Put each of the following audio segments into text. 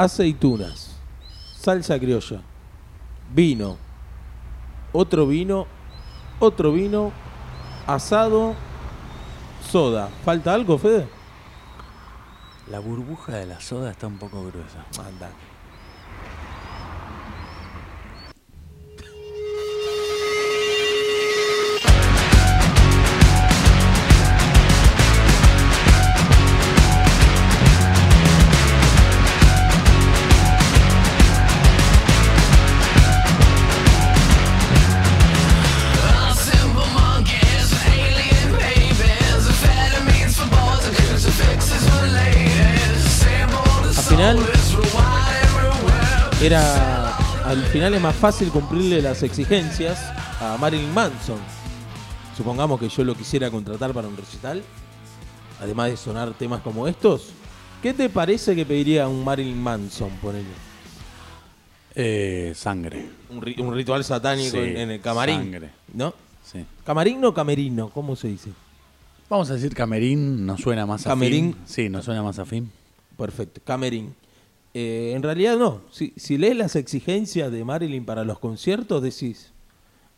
aceitunas, salsa criolla, vino, otro vino, otro vino, asado, soda. ¿Falta algo, Fede? La burbuja de la soda está un poco gruesa. Anda. Era al final es más fácil cumplirle las exigencias a Marilyn Manson. Supongamos que yo lo quisiera contratar para un recital, además de sonar temas como estos. ¿Qué te parece que pediría un Marilyn Manson, ponele? Eh, sangre. Un, ri- un ritual satánico Sí, en, en el camarín. sangre. ¿No? Sí. ¿Camarín o camerino? ¿Cómo se dice? Vamos a decir camerín, nos suena más Camerín. afín. Sí, nos suena más afín. Perfecto, camerín. Eh, en realidad no. Si, si lees las exigencias de Marilyn para los conciertos, decís,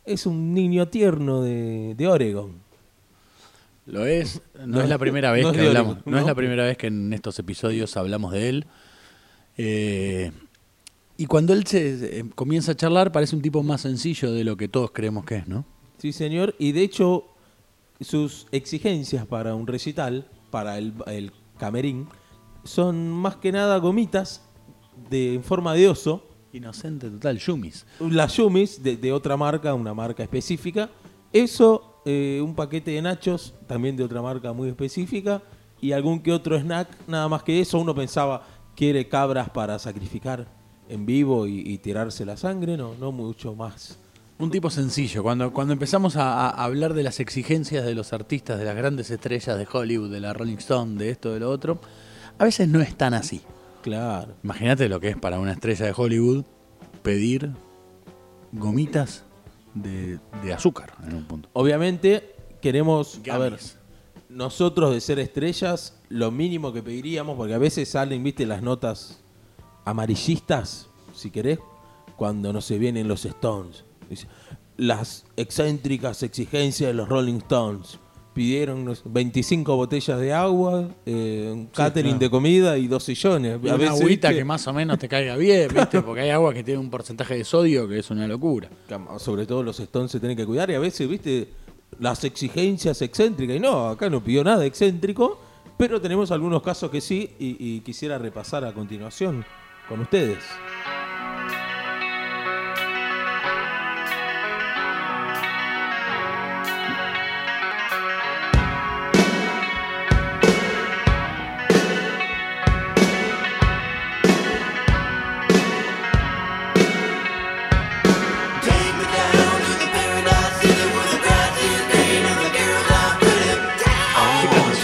es un niño tierno de, de Oregon. Lo es, no, No es la primera vez no que hablamos, Oregon, no, es la primera vez que en estos episodios hablamos de él. Eh, y cuando él se eh, comienza a charlar parece un tipo más sencillo de lo que todos creemos que es, ¿no? Sí, señor. Y de hecho, sus exigencias para un recital, para el, el camerín, son más que nada gomitas de, en forma de oso. Inocente total, Yumis. Las Yumis de, de otra marca, una marca específica. Eso, eh, un paquete de nachos, también de otra marca muy específica. Y algún que otro snack, nada más que eso. Uno pensaba, quiere cabras para sacrificar en vivo y, y tirarse la sangre. No, no mucho más. Un tipo sencillo. Cuando, cuando empezamos a, a hablar de las exigencias de los artistas, de las grandes estrellas de Hollywood, de la Rolling Stone, de esto, de lo otro, a veces no es tan así. Claro. Imagínate lo que es para una estrella de Hollywood pedir gomitas de, de azúcar en un punto. Obviamente, queremos, a ver, nosotros de ser estrellas, lo mínimo que pediríamos, porque a veces salen, viste, las notas amarillistas, si querés, cuando no se vienen los Stones. Dice, las excéntricas exigencias de los Rolling Stones. Pidieron no sé, 25 botellas de agua, eh, un catering claro. de comida y dos sillones. Y una agüita que más o menos te caiga bien, ¿viste? Porque hay agua que tiene un porcentaje de sodio que es una locura. sobre todo los Stones se tienen que cuidar y a veces, viste, las exigencias excéntricas. Y no, acá no pidió nada excéntrico, pero tenemos algunos casos que sí y, y quisiera repasar a continuación con ustedes.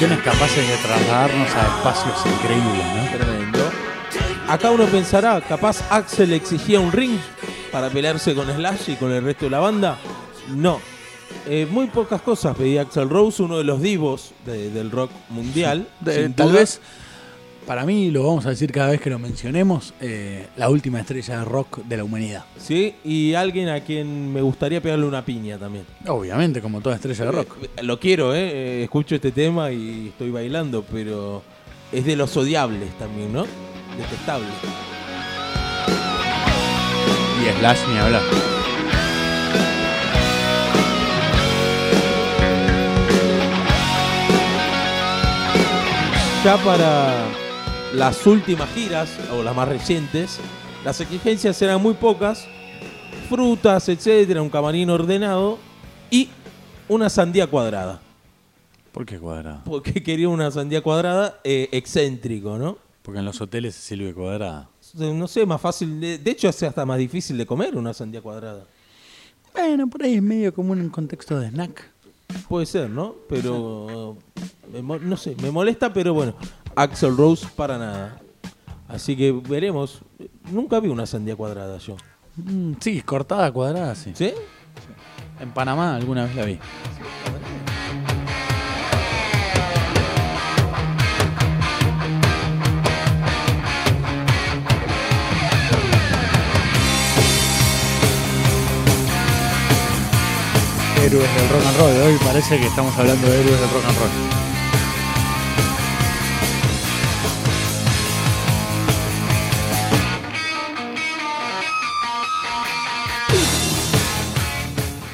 Canciones capaces de trasladarnos a espacios increíbles, ¿no? Tremendo. Acá uno pensará, capaz Axel exigía un ring para pelearse con Slash y con el resto de la banda. No. Eh, muy pocas cosas pedía Axel Rose, uno de los divos de- del rock mundial. De- tal duda. vez, para mí, lo vamos a decir cada vez que lo mencionemos, eh, la última estrella de rock de la humanidad. Sí, y alguien a quien me gustaría pegarle una piña también. Obviamente, como toda estrella de rock. Eh, Lo quiero, ¿eh? Eh, Escucho este tema y estoy bailando, pero es de los odiables también, ¿no? Detestable. Y Slash ni hablar. Ya para las últimas giras, o las más recientes, las exigencias eran muy pocas. Frutas, etcétera, un camarín ordenado y una sandía cuadrada. ¿Por qué cuadrada? Porque quería una sandía cuadrada eh, excéntrico, ¿no? Porque en los hoteles se sirve cuadrada. No sé, más fácil. De, de hecho, es hasta más difícil de comer una sandía cuadrada. Bueno, por ahí es medio como en contexto de snack. Puede ser, ¿no? Pero. me mo- no sé, me molesta, pero bueno. Axel Rose para nada. Así que veremos. Nunca vi una sandía cuadrada yo. Mm, sí, cortada, cuadrada, sí. ¿Sí? En Panamá alguna vez la vi. Héroes del rock and roll. Hoy parece que estamos hablando de héroes del rock and roll.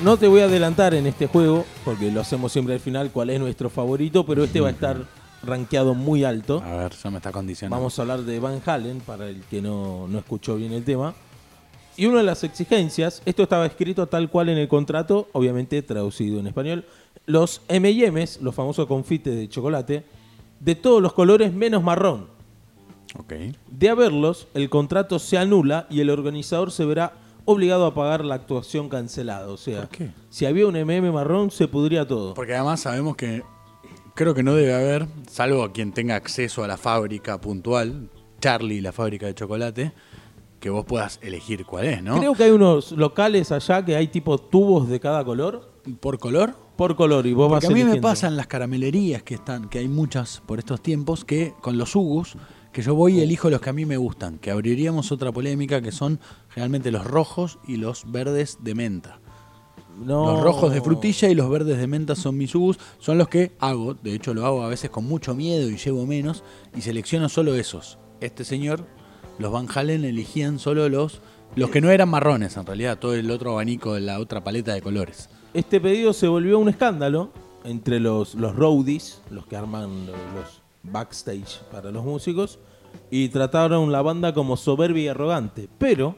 No te voy a adelantar en este juego, porque lo hacemos siempre al final, cuál es nuestro favorito, pero este va a estar rankeado muy alto. A ver, ya me está condicionando. Vamos a hablar de Van Halen, para el que no, no escuchó bien el tema. Y una de las exigencias, esto estaba escrito tal cual en el contrato, obviamente traducido en español, los M&M's, los famosos confites de chocolate, de todos los colores menos marrón. Ok. De haberlos, el contrato se anula y el organizador se verá obligado a pagar la actuación cancelada. O sea, ¿Por qué? si había un MM marrón, se pudría todo. Porque además sabemos que creo que no debe haber, salvo a quien tenga acceso a la fábrica puntual, Charlie, la fábrica de chocolate, que vos puedas elegir cuál es, ¿no? Creo que hay unos locales allá que hay tipo tubos de cada color, ¿Por color? por color, y vos Porque vas a mí me eligiendo. pasa en las caramelerías que están, que hay muchas por estos tiempos, que con los Ugus, que yo voy y elijo los que a mí me gustan, que abriríamos otra polémica que son generalmente los rojos y los verdes de menta. No. Los rojos de frutilla y los verdes de menta son mis Ugus, son los que hago, de hecho lo hago a veces con mucho miedo y llevo menos, y selecciono solo esos. Este señor, los Van Halen elegían solo los, los que no eran marrones en realidad, todo el otro abanico de la otra paleta de colores. Este pedido se volvió un escándalo entre los, los roadies, los que arman lo- los backstage para los músicos, y trataron la banda como soberbia y arrogante. Pero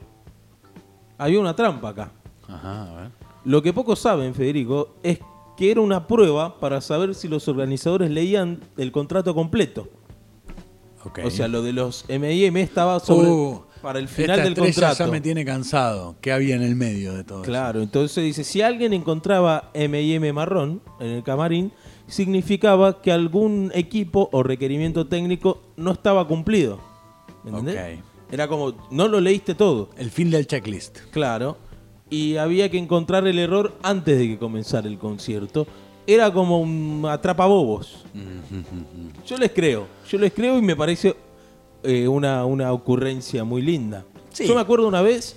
había una trampa acá. Ajá, a ver. Lo que pocos saben, Federico, es que era una prueba para saber si los organizadores leían el contrato completo. O sea, lo de los M&M estaba sobre Uh, para el final esta del contrato. ya me tiene cansado. ¿Qué había en el medio de todo Claro, entonces dice, si alguien encontraba M&M marrón en el camarín, significaba que algún equipo o requerimiento técnico no estaba cumplido. ¿Me entendés? Ok. Era como, no lo leíste todo. El fin del checklist. Claro. Y había que encontrar el error antes de que comenzara el concierto. Era como un atrapabobos. Yo les creo. Yo les creo y me parece eh, una, una ocurrencia muy linda. Sí. Yo me acuerdo una vez,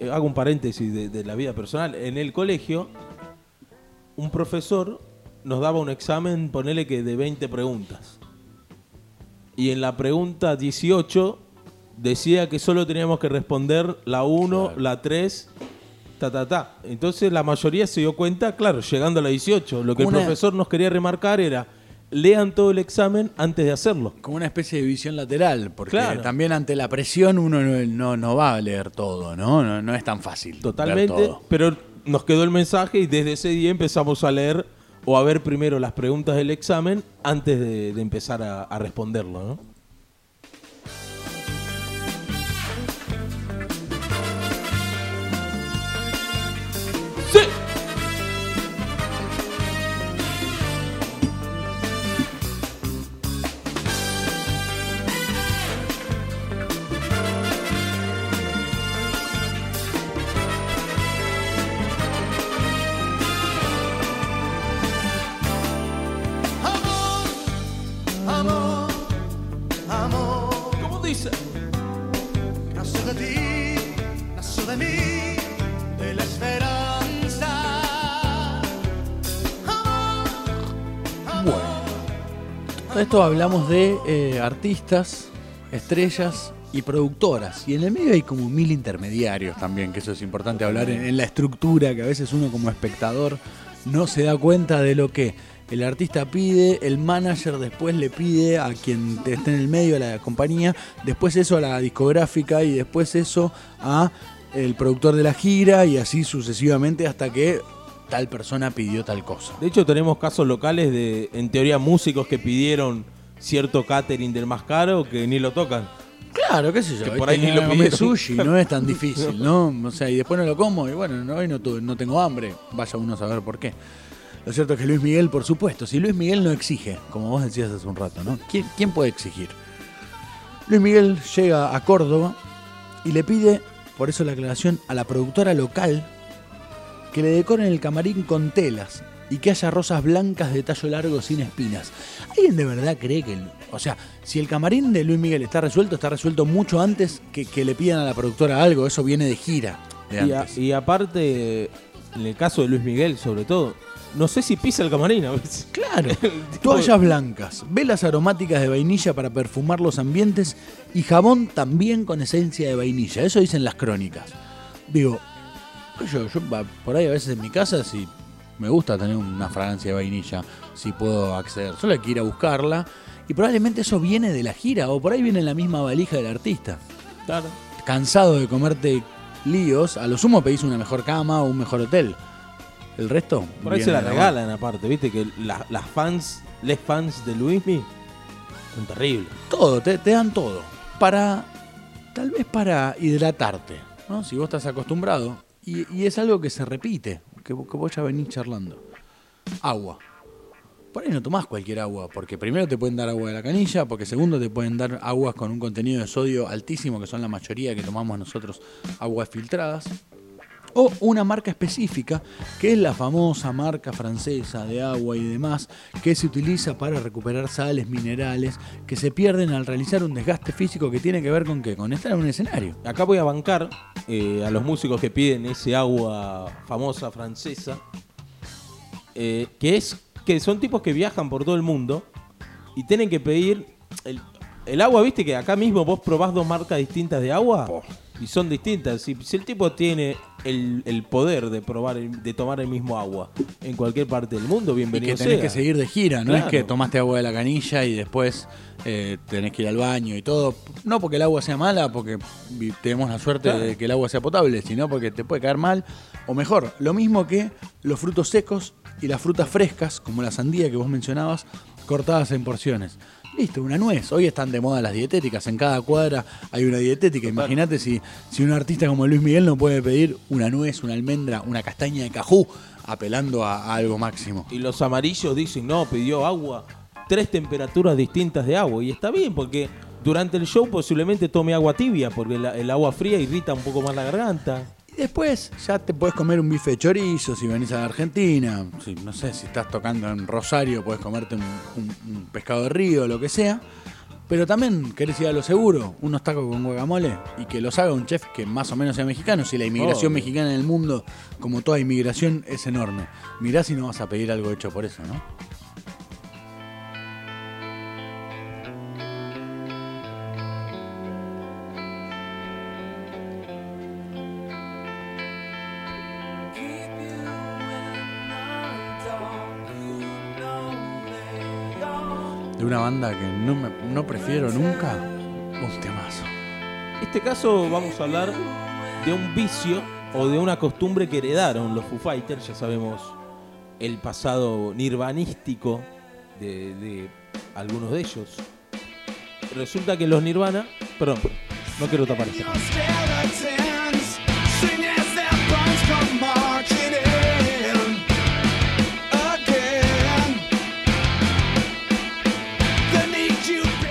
eh, hago un paréntesis de, de la vida personal, en el colegio, un profesor nos daba un examen, ponele que de 20 preguntas. Y en la pregunta 18 decía que solo teníamos que responder la 1, Claro. la 3, ta, ta, ta. Entonces la mayoría se dio cuenta, claro, llegando a la 18. Lo que el Una- profesor nos quería remarcar era, lean todo el examen antes de hacerlo. Como una especie de visión lateral, porque Claro. también ante la presión uno no, no, no va a leer todo, ¿no? No, no es tan fácil. Totalmente, todo. pero nos quedó el mensaje y desde ese día empezamos a leer o a ver primero las preguntas del examen antes de, de empezar a, a responderlo, ¿no? Esto hablamos de eh, artistas, estrellas y productoras. Y en el medio hay como mil intermediarios también, que eso es importante hablar en, en la estructura, que a veces uno como espectador no se da cuenta de lo que el artista pide, el manager después le pide a quien esté en el medio de la compañía, después eso a la discográfica y después eso a el productor de la gira y así sucesivamente hasta que tal persona pidió tal cosa. De hecho, tenemos casos locales de, en teoría, músicos que pidieron cierto catering del más caro que ni lo tocan. Claro, qué sé yo. Que por ahí ni lo pidieron. sushi, no es tan difícil, ¿no? O sea, y después no lo como y bueno, no, hoy no, tuve- no tengo hambre. Vaya uno a saber por qué. Lo cierto es que Luis Miguel, por supuesto, si Luis Miguel no exige, como vos decías hace un rato, ¿no? ¿Quién, quién puede exigir? Luis Miguel llega a Córdoba y le pide, por eso la aclaración, a la productora local que le decoren el camarín con telas y que haya rosas blancas de tallo largo sin espinas. ¿Alguien de verdad cree que... el- o sea, si el camarín de Luis Miguel está resuelto, está resuelto mucho antes que, que le pidan a la productora algo. Eso viene de gira. De Y, a- antes. y aparte, en el caso de Luis Miguel, sobre todo, no sé si pisa el camarín a veces. Claro. Toallas blancas, velas aromáticas de vainilla para perfumar los ambientes y jabón también con esencia de vainilla. Eso dicen las crónicas. Digo, yo, por ahí a veces en mi casa si me gusta tener una fragancia de vainilla, si puedo acceder. Solo hay que ir a buscarla y probablemente eso viene de la gira o por ahí viene en la misma valija del artista. Claro. Cansado de comerte líos, a lo sumo pedís una mejor cama o un mejor hotel. El resto. Por ahí se la regalan aparte, viste que la- las fans, les fans de Luismi son terribles. Todo, te, te dan todo. Para. Tal vez para hidratarte, ¿no? Si vos estás acostumbrado. Y, y es algo que se repite, que, que vos ya venís charlando. Agua. Por ahí no tomás cualquier agua, porque primero te pueden dar agua de la canilla, porque segundo te pueden dar aguas con un contenido de sodio altísimo, que son la mayoría que tomamos nosotros, aguas filtradas. O una marca específica, que es la famosa marca francesa de agua y demás, que se utiliza para recuperar sales, minerales, que se pierden al realizar un desgaste físico que tiene que ver con qué? Con estar en un escenario. Acá voy a bancar eh, a los músicos que piden ese agua famosa francesa, eh, que es que son tipos que viajan por todo el mundo y tienen que pedir el, el agua, viste que acá mismo vos probás dos marcas distintas de agua y son distintas. Si, si el tipo tiene el, el poder de probar, el- de tomar el mismo agua en cualquier parte del mundo, Y bienvenido que tenés sea. que seguir de gira, no Claro. es que tomaste agua de la canilla y después eh, tenés que ir al baño y todo. No porque el agua sea mala, porque tenemos la suerte Claro. de que el agua sea potable, sino porque te puede caer mal. O mejor, lo mismo que los frutos secos y las frutas frescas, como la sandía que vos mencionabas, cortadas en porciones. Listo, una nuez. Hoy están de moda las dietéticas. En cada cuadra hay una dietética. Imagínate si, si un artista como Luis Miguel no puede pedir una nuez, una almendra, una castaña de cajú, apelando a, a algo máximo. Y los amarillos dicen, no, pidió agua, tres temperaturas distintas de agua. Y está bien, porque durante el show posiblemente tome agua tibia, porque la- el agua fría irrita un poco más la garganta. Después ya te puedes comer un bife de chorizo si venís a la Argentina. Si, no sé, si estás tocando en Rosario, puedes comerte un, un- un pescado de río, lo que sea. Pero también querés ir a lo seguro, unos tacos con guacamole y que los haga un chef que más o menos sea mexicano. Si la inmigración mexicana en el mundo, como toda inmigración, es enorme. Mirá si no vas a pedir algo hecho por eso, ¿no? Una banda que no, me- no prefiero nunca, un temazo. En este caso vamos a hablar de un vicio o de una costumbre que heredaron los Foo Fighters, ya sabemos el pasado nirvanístico de, de algunos de ellos. Resulta que los Nirvana, perdón, no quiero tapar esto.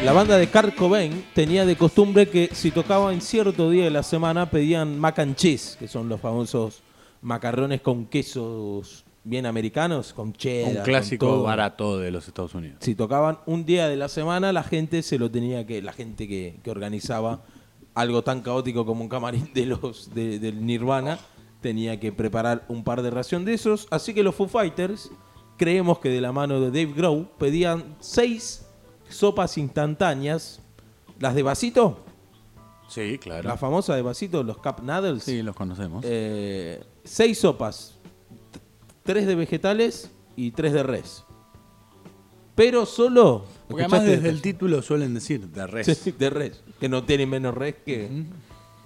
La banda de Kurt Cobain tenía de costumbre que si tocaba en cierto día de la semana pedían mac and cheese, que son los famosos macarrones con quesos bien americanos, con cheddar. Un clásico barato de los Estados Unidos. Si tocaban un día de la semana, la gente se lo tenía que, la gente que, que organizaba algo tan caótico como un camarín de los de- del Nirvana, tenía que preparar un par de ración de esos. Así que los Foo Fighters, creemos que de la mano de Dave Grohl, pedían seis sopas instantáneas. Las de vasito, Sí, claro. la famosa de vasito, los Cup Noodles. Sí, los conocemos. Eh, seis sopas, tres de vegetales y tres de res. Pero solo. Porque además desde el título suelen decir de res. Sí, de res. Que no tiene menos res que,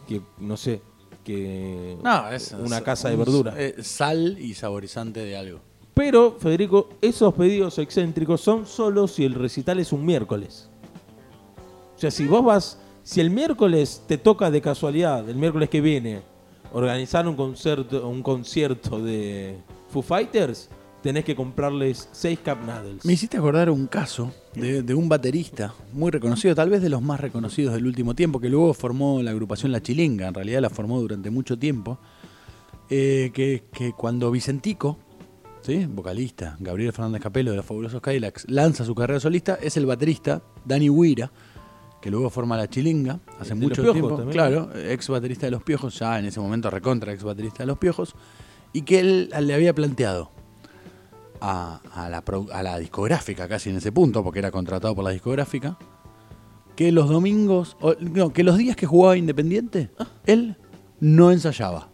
que no sé, que No, es una es casa de un- verdura. eh, sal y saborizante de algo. Pero, Federico, esos pedidos excéntricos son solo si el recital es un miércoles. O sea, si vos vas, si el miércoles te toca de casualidad, el miércoles que viene, organizar un concierto, un concierto de Foo Fighters, tenés que comprarles seis Cup Noodles. Me hiciste acordar un caso de, un baterista muy reconocido, tal vez de los más reconocidos del último tiempo, que luego formó la agrupación La Chilinga, en realidad la formó durante mucho tiempo, eh, que, que cuando Vicentico, ¿sí? vocalista, Gabriel Fernández Capello de los Fabulosos Cadillacs, lanza su carrera solista, es el baterista Dani Huira, que luego forma La Chilinga, hace mucho tiempo, también. claro, ex baterista de Los Piojos, ya en ese momento recontra ex baterista de Los Piojos, y que él le había planteado a, a la, a la discográfica, casi en ese punto, porque era contratado por la discográfica, que los domingos, o- no, que los días que jugaba Independiente, él no ensayaba.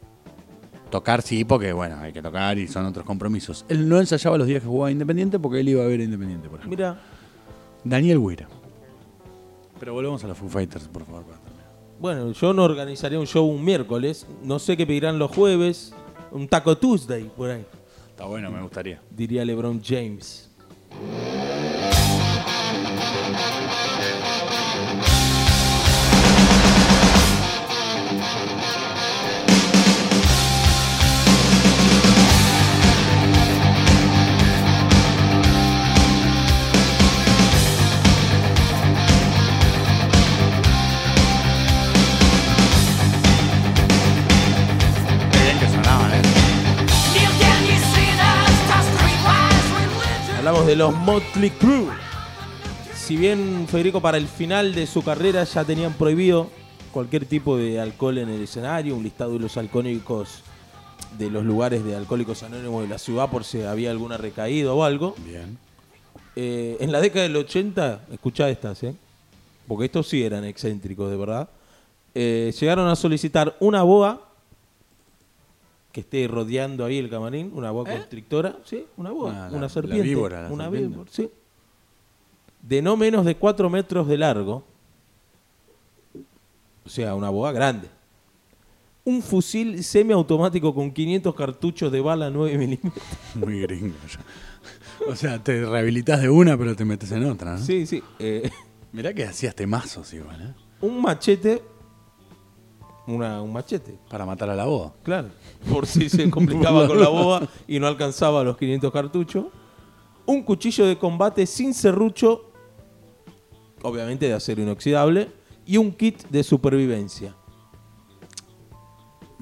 Tocar sí, porque bueno, hay que tocar y son otros compromisos. Él no ensayaba los días que jugaba Independiente porque él iba a ver a Independiente, por ejemplo. Mira, Daniel Guira. Pero volvemos a los Foo Fighters, por favor. para terminar. bueno, yo no organizaría un show un miércoles. No sé qué pedirán los jueves. Un Taco Tuesday, por ahí, Está bueno, me gustaría. diría LeBron James. De los Motley Crue. Si bien Federico para el final de su carrera ya tenían prohibido cualquier tipo de alcohol en el escenario, un listado de los alcohólicos de los lugares de alcohólicos anónimos de la ciudad por si había alguna recaída o algo. Bien. Eh, en la década del 80, escuchá estas, ¿eh? porque estos sí eran excéntricos, de verdad. eh, llegaron a solicitar una boa que esté rodeando ahí el camarín, una boa constrictora, sí, una boa, Ah, una la serpiente, víbora, la una serpiente. víbora, sí, de no menos de 4 metros de largo, o sea, una boa grande. Un fusil semiautomático con 500 cartuchos de bala 9 milímetros. Muy gringo. O sea, te rehabilitas de una, pero te metes en otra, ¿no? Sí, sí. eh, Mirá que hacías temazos igual, ¿eh? un machete, una, un machete, Para matar a la boda. Claro, por si se complicaba con la boba y no alcanzaba los 500 cartuchos. Un cuchillo de combate sin serrucho, obviamente de acero inoxidable, y un kit de supervivencia.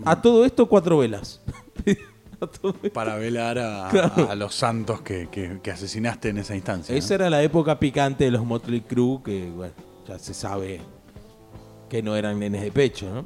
A todo esto, cuatro velas. Para velar a, Claro. a- a los santos que, que- que asesinaste en esa instancia. ¿no? Esa era la época picante de los Motley Crue, que bueno, ya se sabe que no eran nenes de pecho, ¿no?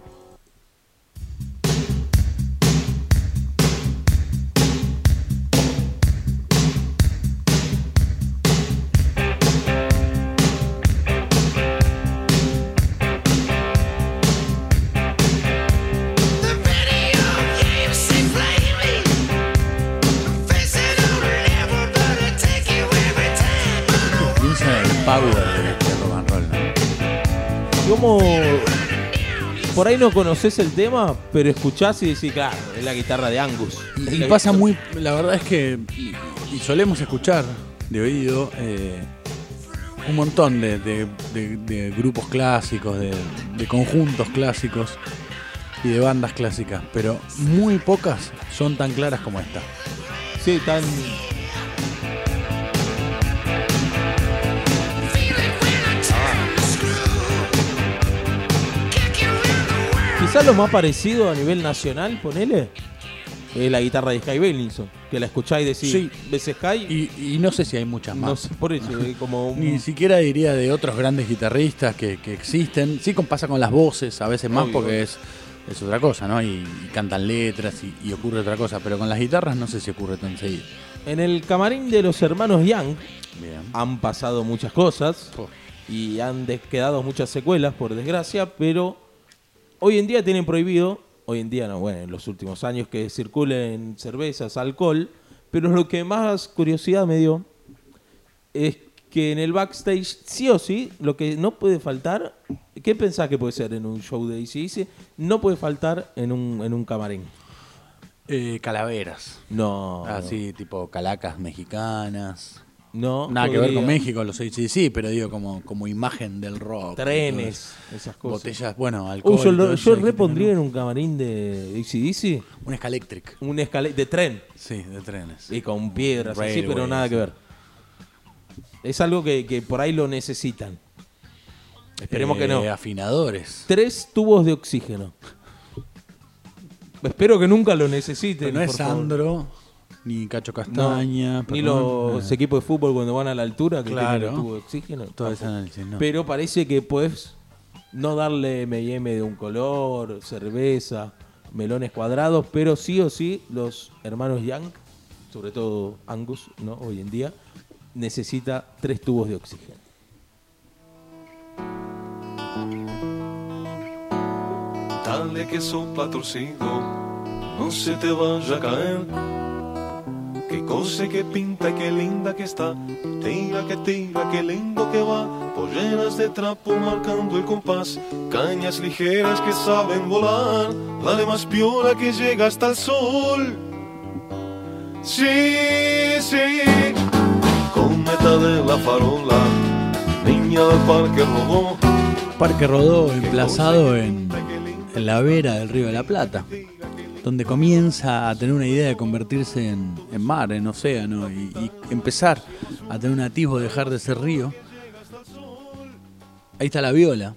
Por ahí no conoces el tema, pero escuchás y decís, claro, es la guitarra de Angus. Y, pasa muy. La verdad es que. Y, y solemos escuchar de oído eh, un montón de, de- de- de grupos clásicos, de, de conjuntos clásicos y de bandas clásicas, pero muy pocas son tan claras como esta. Sí, tan. Quizás lo más parecido a nivel nacional, ponele, es la guitarra de Sky Bellinson, que la escucháis decir, Sí. ves Sky, Y, y no sé si hay muchas más. no sé, por eso, es como un... Ni siquiera diría de otros grandes guitarristas que, que existen. Sí con- pasa con las voces, a veces más Obvio, porque es, es otra cosa, ¿no? Y, y cantan letras y, y ocurre otra cosa. Pero con las guitarras no sé si ocurre tan seguido. En el camarín de los hermanos Young Bien. han pasado muchas cosas Oh. y han quedado muchas secuelas, por desgracia, pero hoy en día tienen prohibido, hoy en día no, bueno, en los últimos años que circulen cervezas, alcohol, pero lo que más curiosidad me dio es que en el backstage, sí o sí, lo que no puede faltar, ¿qué pensás que puede ser en un show de ACDC? No puede faltar en un, en un camarín. Eh, calaveras. No. Así, tipo calacas mexicanas. No. Nada que ver con. México, los sí, pero digo como, como imagen del rock. Trenes, esas cosas. Botellas, bueno, alcohol. Uh, yo lo- yo repondría en un camarín de ACDC Un Scalectric. un escalera de tren Sí, de trenes. y con piedras así, pero nada que ver. Es algo que, que por ahí lo necesitan. Esperemos que no. Eh, Afinadores. Tres tubos de oxígeno. Espero que nunca lo necesiten. Pero no por es favor. Sandro, ni Cacho No, Castaña. ni los eh, equipos de fútbol cuando van a la altura que Claro. tienen el tubo de oxígeno. Todo ese tampoco. análisis, no. Pero parece que puedes no darle M&M de un color, cerveza, melones cuadrados, pero sí o sí los hermanos Young, sobre todo Angus, ¿no? Hoy en día, necesita tres tubos de oxígeno. Dale que torcido, no se te vaya a caer. Qué cosa que pinta, qué linda que está. Tira que tira, qué lindo que va. Polleras de trapo marcando el compás. Cañas ligeras que saben volar. Dale más piola que llega hasta el sol. Sí, sí. Cometa de la farola. Niña del parque rodó. Parque Rodó, emplazado en, en la vera del Río de la Plata, donde comienza a tener una idea de convertirse en, en mar, en océano, y, y empezar a tener un atisbo de dejar de ser río. Ahí está la viola.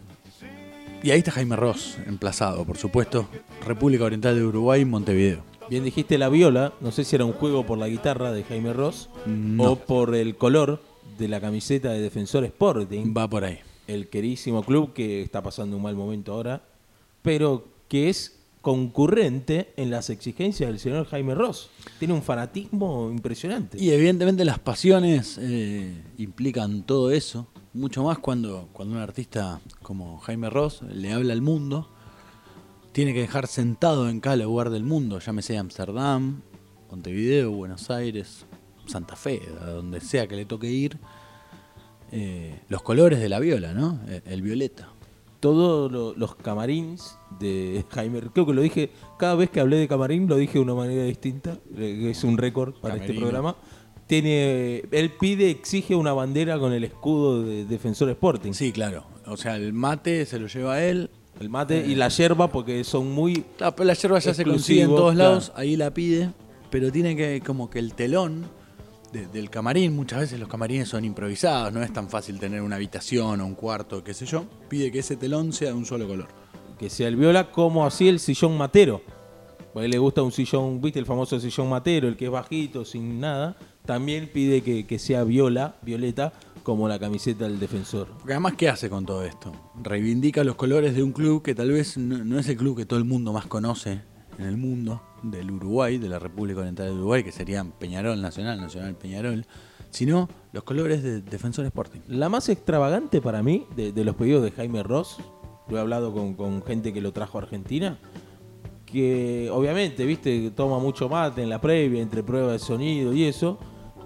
Y ahí está Jaime Ross, emplazado, por supuesto, República Oriental de Uruguay, Montevideo. Bien dijiste la viola, no sé si era un juego por la guitarra de Jaime Ross No. o por el color de la camiseta de Defensor Sporting, Va por ahí. el queridísimo club que está pasando un mal momento ahora, pero que es concurrente en las exigencias del señor Jaime Ross. Tiene un fanatismo impresionante. Y evidentemente las pasiones eh, implican todo eso, mucho más cuando, cuando un artista como Jaime Ross le habla al mundo, tiene que dejar sentado en cada lugar del mundo, llámese Amsterdam, Montevideo, Buenos Aires, Santa Fe, a donde sea que le toque ir, eh, los colores de la viola, ¿no? El, el violeta. Todos lo- los camarines de Jaime, creo que lo dije, cada vez que hablé de camarín lo dije de una manera distinta, eh, es un récord para este Camerino. programa. Tiene, él pide, exige una bandera con el escudo de Defensor Sporting. Sí, claro. O sea, el mate se lo lleva él. El mate y la yerba porque son muy Claro, pero la yerba ya se consigue en todos claro. lados, ahí la pide, pero tiene que, como que el telón de- del camarín, muchas veces los camarines son improvisados, no es tan fácil tener una habitación o un cuarto, qué sé yo, pide que ese telón sea de un solo color. que sea el viola, como así el sillón matero. A él le gusta un sillón, viste el famoso sillón matero, el que es bajito, sin nada. También pide que, que sea viola, violeta, como la camiseta del defensor. Porque además, ¿qué hace con todo esto? Reivindica los colores de un club que tal vez no, no es el club que todo el mundo más conoce en el mundo, del Uruguay, de la República Oriental del Uruguay, que serían Peñarol Nacional, Nacional Peñarol, sino los colores de Defensor Sporting. La más extravagante para mí de, de los pedidos de Jaime Ross, lo he hablado con, con gente que lo trajo a Argentina, que obviamente, viste, toma mucho mate en la previa, entre pruebas de sonido y eso,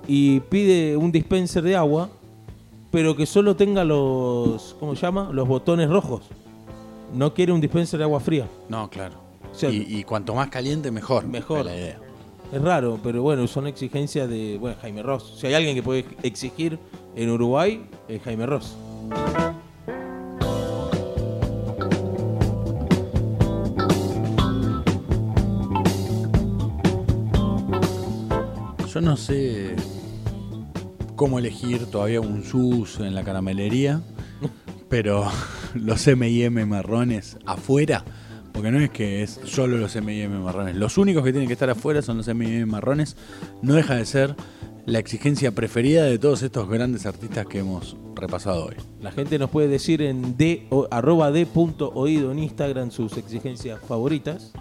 y pide un dispenser de agua, pero que solo tenga los, ¿cómo se llama? Los botones rojos. No quiere un dispenser de agua fría. No, claro. O sea, y, y cuanto más caliente, mejor. Mejor. es la idea. Es raro, pero bueno, son exigencias de bueno, Jaime Ross. Si hay alguien que puede exigir en Uruguay, es Jaime Ross. Yo no sé cómo elegir todavía un sus en la caramelería, pero los M&M marrones afuera, porque no es que es solo los M&M marrones. Los únicos que tienen que estar afuera son los M&M marrones. No deja de ser la exigencia preferida de todos estos grandes artistas que hemos repasado hoy. La gente nos puede decir en d, o- arroba d punto oído en Instagram sus exigencias favoritas.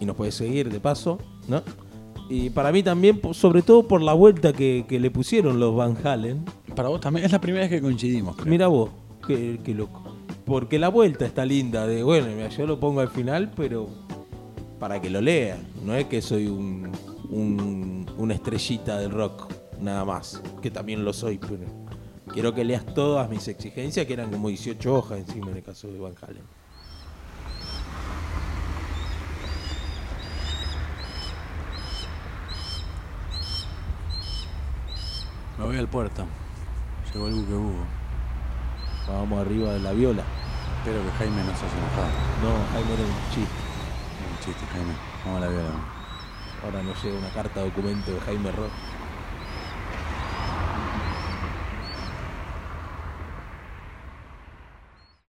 Y nos puede seguir de paso, ¿no? Y para mí también, sobre todo por la vuelta que, que le pusieron los Van Halen. Para vos también es la primera vez que coincidimos. creo. Mira vos, qué, qué loco. Porque la vuelta está linda de, bueno, yo lo pongo al final, pero para que lo lean. No es que soy un, un- una estrellita del rock, nada más. Que también lo soy, pero quiero que leas todas mis exigencias, que eran como 18 hojas encima en el caso de Van Halen. Me voy al puerto. Llegó el buque Hugo. Vamos arriba de la viola. Espero que Jaime no se haya enojado. No, Jaime era un chiste. Es un chiste, Jaime. Vamos a la viola. Ahora nos llega una carta documento de Jaime Ross.